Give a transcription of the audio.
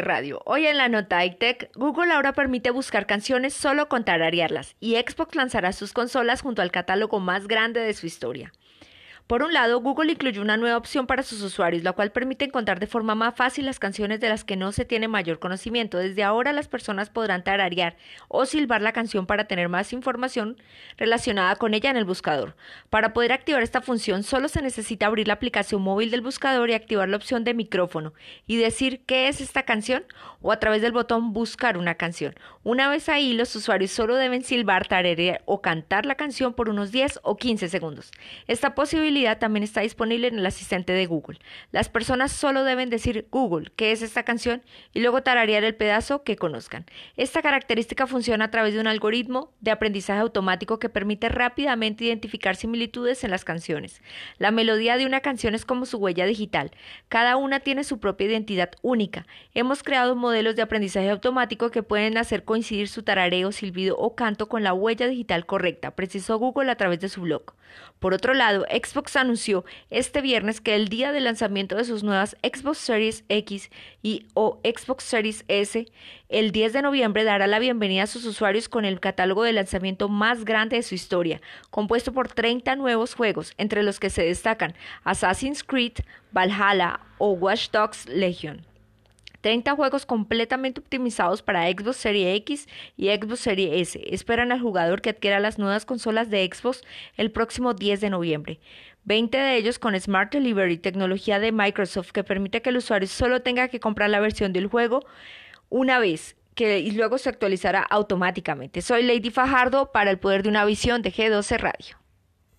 Radio. Hoy en la nota iTech, Google ahora permite buscar canciones solo con tararearlas y Xbox lanzará sus consolas junto al catálogo más grande de su historia. Por un lado, Google incluyó una nueva opción para sus usuarios, la cual permite encontrar de forma más fácil las canciones de las que no se tiene mayor conocimiento. Desde ahora las personas podrán tararear o silbar la canción para tener más información relacionada con ella en el buscador. Para poder activar esta función solo se necesita abrir la aplicación móvil del buscador y activar la opción de micrófono y decir qué es esta canción o a través del botón buscar una canción. Una vez ahí, los usuarios solo deben silbar, tararear o cantar la canción por unos 10 o 15 segundos. Esta posibilidad también está disponible en el asistente de Google. Las personas solo deben decir Google, ¿qué es esta canción? y luego tararear el pedazo que conozcan. Esta característica funciona a través de un algoritmo de aprendizaje automático que permite rápidamente identificar similitudes en las canciones. La melodía de una canción es como su huella digital. Cada una tiene su propia identidad única. Hemos creado modelos de aprendizaje automático que pueden hacer coincidir su tarareo, silbido o canto con la huella digital correcta, precisó Google a través de su blog. Por otro lado, Anunció este viernes que el día del lanzamiento de sus nuevas Xbox Series X y o Xbox Series S, el 10 de noviembre dará la bienvenida a sus usuarios con el catálogo de lanzamiento más grande de su historia, compuesto por 30 nuevos juegos, entre los que se destacan Assassin's Creed, Valhalla o Watch Dogs Legion. 30 juegos completamente optimizados para Xbox Series X y Xbox Series S. Esperan al jugador que adquiera las nuevas consolas de Xbox el próximo 10 de noviembre. 20 de ellos con Smart Delivery, tecnología de Microsoft que permite que el usuario solo tenga que comprar la versión del juego una vez que, y luego se actualizará automáticamente. Soy Lady Fajardo para el poder de una visión de G12 Radio.